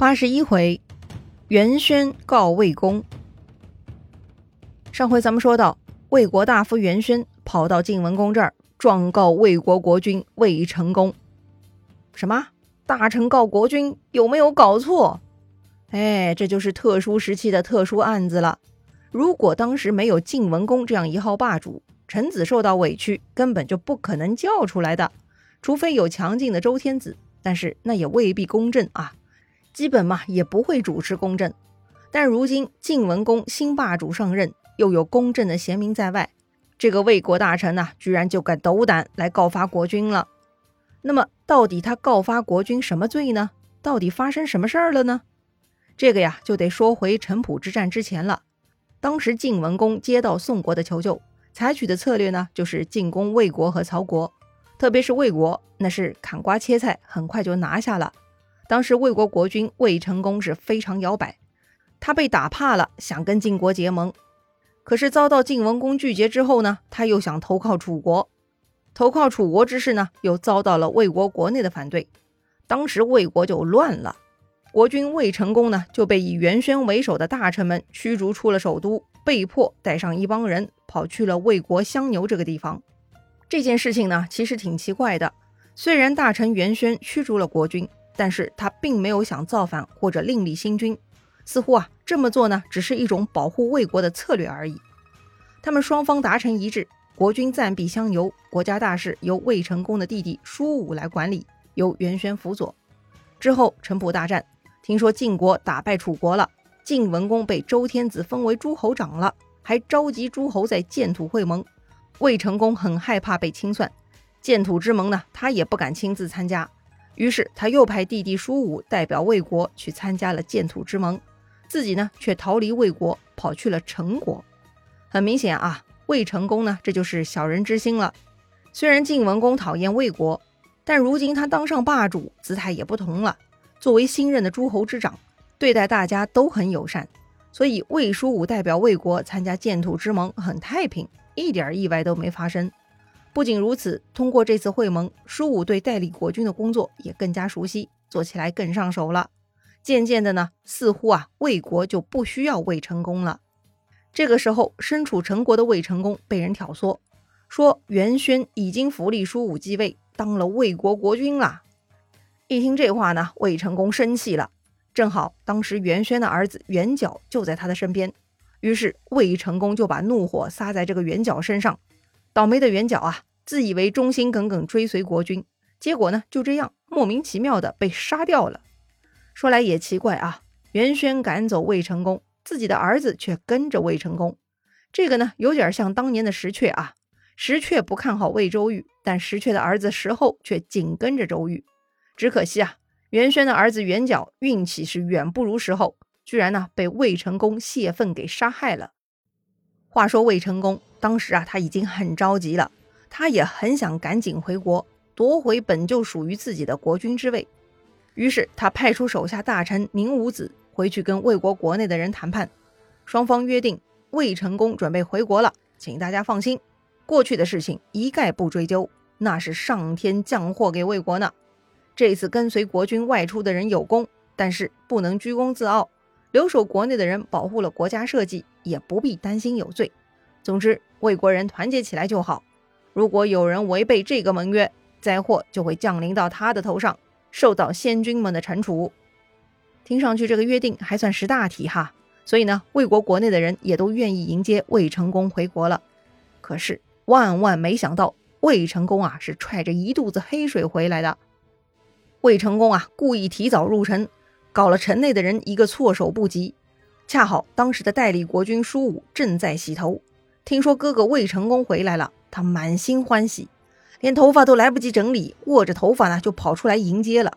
八十一回，元宣告魏公。上回咱们说到，魏国大夫元宣跑到晋文公这儿状告魏国国君魏成功。什么？大臣告国君？有没有搞错？哎，这就是特殊时期的特殊案子了。如果当时没有晋文公这样一号霸主，臣子受到委屈根本就不可能叫出来的，除非有强劲的周天子，但是那也未必公正啊。基本嘛也不会主持公正，但如今晋文公新霸主上任，又有公正的贤明在外，这个魏国大臣呐，居然就敢斗胆来告发国君了。那么，到底他告发国君什么罪呢？到底发生什么事儿了呢？这个呀，就得说回陈濮之战之前了。当时晋文公接到宋国的求救，采取的策略呢，就是进攻魏国和曹国，特别是魏国，那是砍瓜切菜，很快就拿下了。当时魏国国君魏成功是非常摇摆，他被打怕了，想跟晋国结盟，可是遭到晋文公拒绝之后呢，他又想投靠楚国，投靠楚国之事呢，又遭到了魏国国内的反对，当时魏国就乱了，国君魏成功呢就被以元宣为首的大臣们驱逐出了首都，被迫带上一帮人跑去了魏国襄牛这个地方。这件事情呢，其实挺奇怪的，虽然大臣元宣驱逐了国君。但是他并没有想造反或者另立新君，似乎啊这么做呢，只是一种保护魏国的策略而已。他们双方达成一致，国君暂避相由，国家大事由魏成功的弟弟舒武来管理，由元宣辅佐。之后陈濮大战，听说晋国打败楚国了，晋文公被周天子封为诸侯长了，还召集诸侯在建土会盟。魏成功很害怕被清算，建土之盟呢，他也不敢亲自参加。于是他又派弟弟舒武代表魏国去参加了建土之盟，自己呢却逃离魏国，跑去了陈国。很明显啊，魏成功呢这就是小人之心了。虽然晋文公讨厌魏国，但如今他当上霸主，姿态也不同了。作为新任的诸侯之长，对待大家都很友善，所以魏舒武代表魏国参加建土之盟很太平，一点意外都没发生。不仅如此，通过这次会盟，舒武对代理国君的工作也更加熟悉，做起来更上手了。渐渐的呢，似乎啊，魏国就不需要魏成功了。这个时候，身处陈国的魏成功被人挑唆，说元轩已经扶立舒武继位，当了魏国国君了。一听这话呢，魏成功生气了。正好当时元轩的儿子元角就在他的身边，于是魏成功就把怒火撒在这个元角身上。倒霉的元角啊，自以为忠心耿耿追随国君，结果呢就这样莫名其妙的被杀掉了。说来也奇怪啊，元宣赶走魏成功，自己的儿子却跟着魏成功，这个呢有点像当年的石阙啊。石阙不看好魏周瑜，但石阙的儿子石厚却紧跟着周瑜。只可惜啊，元宣的儿子元角运气是远不如石厚，居然呢被魏成功泄愤给杀害了。话说魏成功。当时啊，他已经很着急了，他也很想赶紧回国夺回本就属于自己的国君之位。于是他派出手下大臣宁武子回去跟魏国国内的人谈判，双方约定魏成功准备回国了，请大家放心，过去的事情一概不追究，那是上天降祸给魏国呢。这次跟随国君外出的人有功，但是不能居功自傲，留守国内的人保护了国家社稷，也不必担心有罪。总之，魏国人团结起来就好。如果有人违背这个盟约，灾祸就会降临到他的头上，受到先君们的惩处。听上去这个约定还算识大体哈，所以呢，魏国国内的人也都愿意迎接魏成功回国了。可是万万没想到，魏成功啊是揣着一肚子黑水回来的。魏成功啊故意提早入城，搞了城内的人一个措手不及。恰好当时的代理国君舒武正在洗头。听说哥哥魏成功回来了，他满心欢喜，连头发都来不及整理，握着头发呢就跑出来迎接了。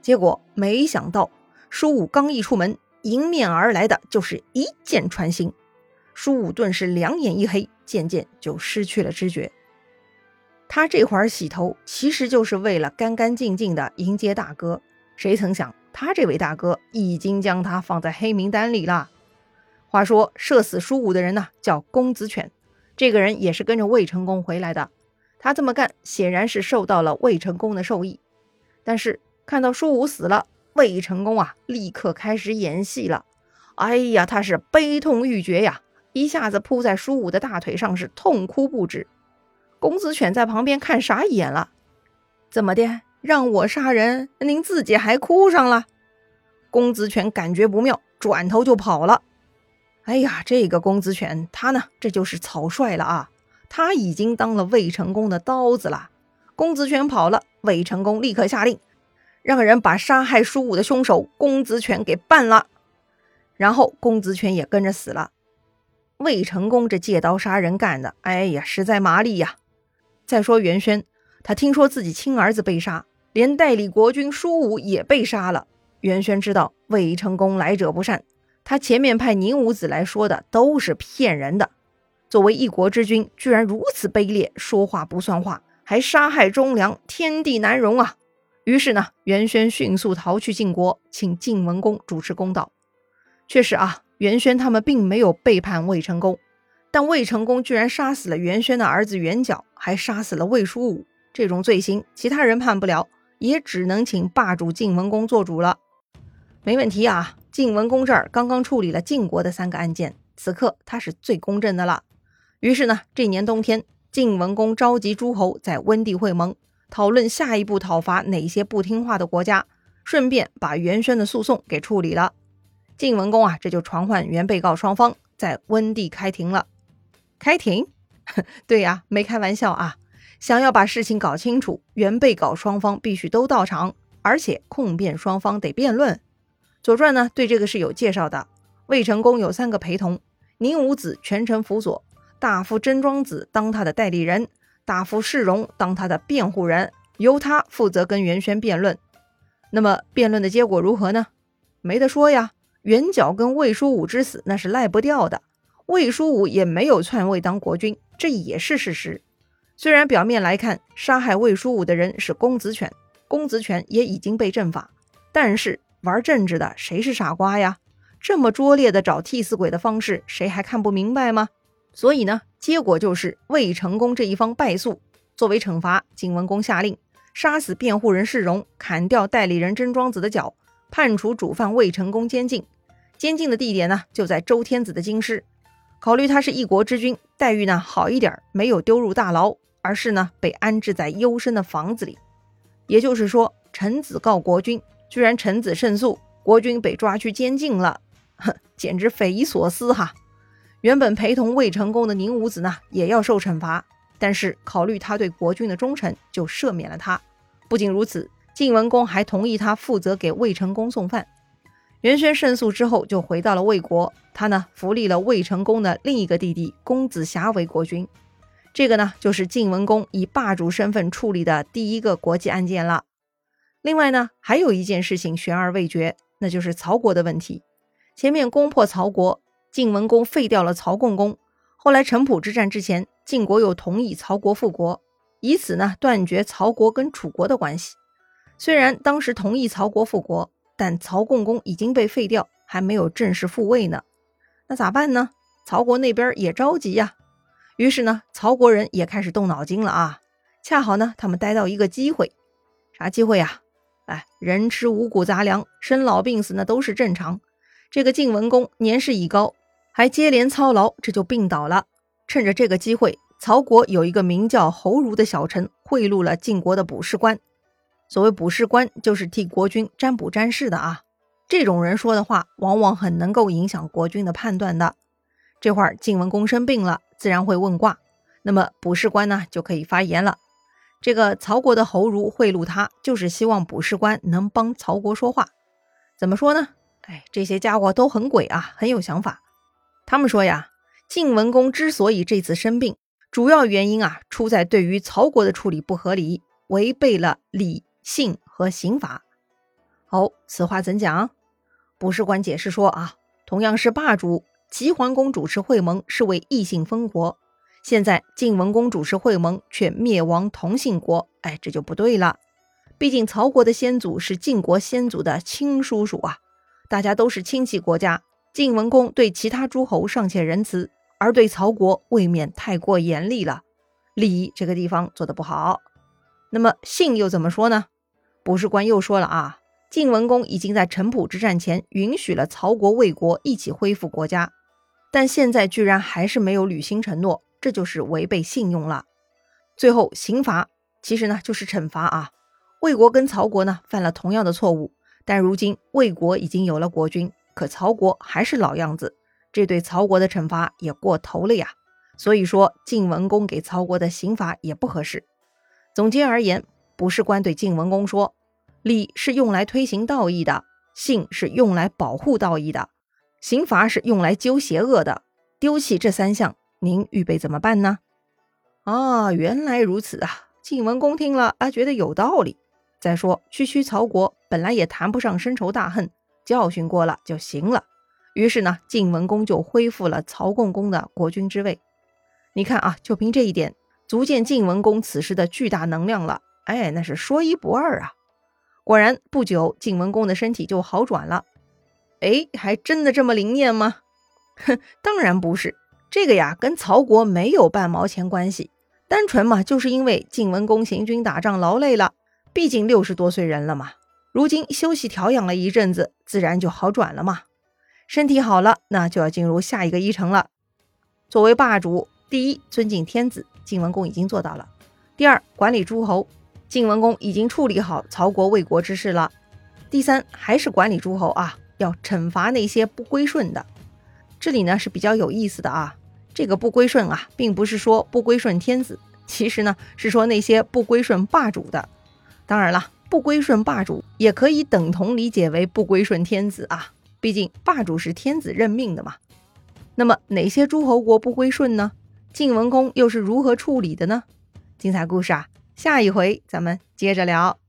结果没想到，舒武刚一出门，迎面而来的就是一箭穿心。舒武顿时两眼一黑，渐渐就失去了知觉。他这会儿洗头，其实就是为了干干净净的迎接大哥。谁曾想，他这位大哥已经将他放在黑名单里了。话说射死舒武的人呢，叫公子犬，这个人也是跟着魏成功回来的。他这么干，显然是受到了魏成功的授意。但是看到舒武死了，魏成功啊，立刻开始演戏了。哎呀，他是悲痛欲绝呀，一下子扑在舒武的大腿上，是痛哭不止。公子犬在旁边看傻眼了，怎么的？让我杀人，您自己还哭上了？公子犬感觉不妙，转头就跑了。哎呀，这个公子犬，他呢，这就是草率了啊！他已经当了魏成功的刀子了。公子犬跑了，魏成功立刻下令，让人把杀害舒武的凶手公子犬给办了。然后公子犬也跟着死了。魏成功这借刀杀人干的，哎呀，实在麻利呀！再说袁轩，他听说自己亲儿子被杀，连代理国君舒武也被杀了。袁轩知道魏成功来者不善，他前面派宁武子来说的都是骗人的。作为一国之君，居然如此卑劣，说话不算话，还杀害忠良，天地难容啊！于是呢，袁轩迅速逃去晋国，请晋文公主持公道。确实啊，袁轩他们并没有背叛魏成功。但魏成功居然杀死了袁轩的儿子袁角，还杀死了魏叔武，这种罪行，其他人判不了，也只能请霸主晋文公做主了。没问题啊，晋文公这儿刚刚处理了晋国的三个案件，此刻他是最公正的了。于是呢，这年冬天，晋文公召集诸侯在温地会盟，讨论下一步讨伐哪些不听话的国家，顺便把袁轩的诉讼给处理了。晋文公啊，这就传唤原被告双方在温地开庭了。开庭？对呀，没开玩笑啊！想要把事情搞清楚，原被告双方必须都到场，而且控辩双方得辩论。《左传》呢对这个是有介绍的。魏成功有三个陪同，宁武子全程辅佐，大夫甄庄子当他的代理人，大夫世荣当他的辩护人，由他负责跟袁轩辩论。那么辩论的结果如何呢？没得说呀，袁角跟魏叔武之死那是赖不掉的。魏叔武也没有篡位当国君，这也是事实。虽然表面来看，杀害魏叔武的人是公子犬，公子犬也已经被正法，但是玩政治的谁是傻瓜呀？这么拙劣的找替死鬼的方式，谁还看不明白吗？所以呢，结果就是魏成功这一方败诉。作为惩罚，晋文公下令杀死辩护人世荣，砍掉代理人甄庄子的脚，判处主犯魏成功监禁。监禁的地点呢，就在周天子的京师。考虑他是一国之君，待遇呢好一点，没有丢入大牢，而是呢被安置在幽深的房子里。也就是说，臣子告国君，居然臣子胜诉，国君被抓去监禁了，哼，简直匪夷所思哈！原本陪同魏成功的宁武子呢，也要受惩罚，但是考虑他对国君的忠诚，就赦免了他。不仅如此，晋文公还同意他负责给魏成功送饭。袁轩胜诉之后，就回到了魏国。他呢，扶立了魏成功的另一个弟弟公子瑕为国君。这个呢，就是晋文公以霸主身份处理的第一个国际案件了。另外呢，还有一件事情悬而未决，那就是曹国的问题。前面攻破曹国，晋文公废掉了曹共公。后来城濮之战之前，晋国又同意曹国复国，以此呢断绝曹国跟楚国的关系。虽然当时同意曹国复国。但曹共公已经被废掉，还没有正式复位呢，那咋办呢？曹国那边也着急呀。于是呢，曹国人也开始动脑筋了啊。恰好呢，他们逮到一个机会，啥机会呀？哎，人吃五谷杂粮，生老病死那都是正常。这个晋文公年事已高，还接连操劳，这就病倒了。趁着这个机会，曹国有一个名叫侯儒的小臣贿赂了晋国的卜士官。所谓卜士官，就是替国君占卜占事的啊。这种人说的话，往往很能够影响国君的判断的。这会儿晋文公生病了，自然会问卦，那么卜士官呢就可以发言了。这个曹国的侯儒贿赂他，就是希望卜士官能帮曹国说话。怎么说呢？哎，这些家伙都很鬼啊，很有想法。他们说呀，晋文公之所以这次生病，主要原因啊，出在对于曹国的处理不合理，违背了礼。性和刑法，好，此话怎讲？卜士官解释说啊，同样是霸主，齐桓公主持会盟是为异姓封国，现在晋文公主持会盟却灭亡同姓国，哎，这就不对了。毕竟曹国的先祖是晋国先祖的亲叔叔啊，大家都是亲戚国家。晋文公对其他诸侯尚且仁慈，而对曹国未免太过严厉了，礼这个地方做的不好。那么姓又怎么说呢？卜士官又说了啊，晋文公已经在城濮之战前允许了曹国、魏国一起恢复国家，但现在居然还是没有履行承诺，这就是违背信用了。最后刑罚其实呢就是惩罚啊。魏国跟曹国呢犯了同样的错误，但如今魏国已经有了国君，可曹国还是老样子，这对曹国的惩罚也过头了呀。所以说晋文公给曹国的刑罚也不合适。总结而言，不是官对晋文公说。礼是用来推行道义的，信是用来保护道义的，刑罚是用来揪邪恶的。丢弃这三项，您预备怎么办呢？啊，原来如此啊！晋文公听了啊，觉得有道理。再说，区区曹国本来也谈不上深仇大恨，教训过了就行了。于是呢，晋文公就恢复了曹共公的国君之位。你看啊，就凭这一点，足见晋文公此时的巨大能量了。哎，那是说一不二啊！果然，不久晋文公的身体就好转了。哎，还真的这么灵验吗？哼，当然不是。这个呀，跟曹国没有半毛钱关系，单纯嘛，就是因为晋文公行军打仗劳累了，毕竟六十多岁人了嘛，如今休息调养了一阵子，自然就好转了嘛。身体好了，那就要进入下一个议程了。作为霸主，第一，尊敬天子，晋文公已经做到了；第二，管理诸侯。晋文公已经处理好曹国、魏国之事了。第三，还是管理诸侯啊，要惩罚那些不归顺的。这里呢是比较有意思的啊，这个不归顺啊，并不是说不归顺天子，其实呢是说那些不归顺霸主的。当然了，不归顺霸主也可以等同理解为不归顺天子啊，毕竟霸主是天子任命的嘛。那么哪些诸侯国不归顺呢？晋文公又是如何处理的呢？精彩故事啊！下一回咱们接着聊。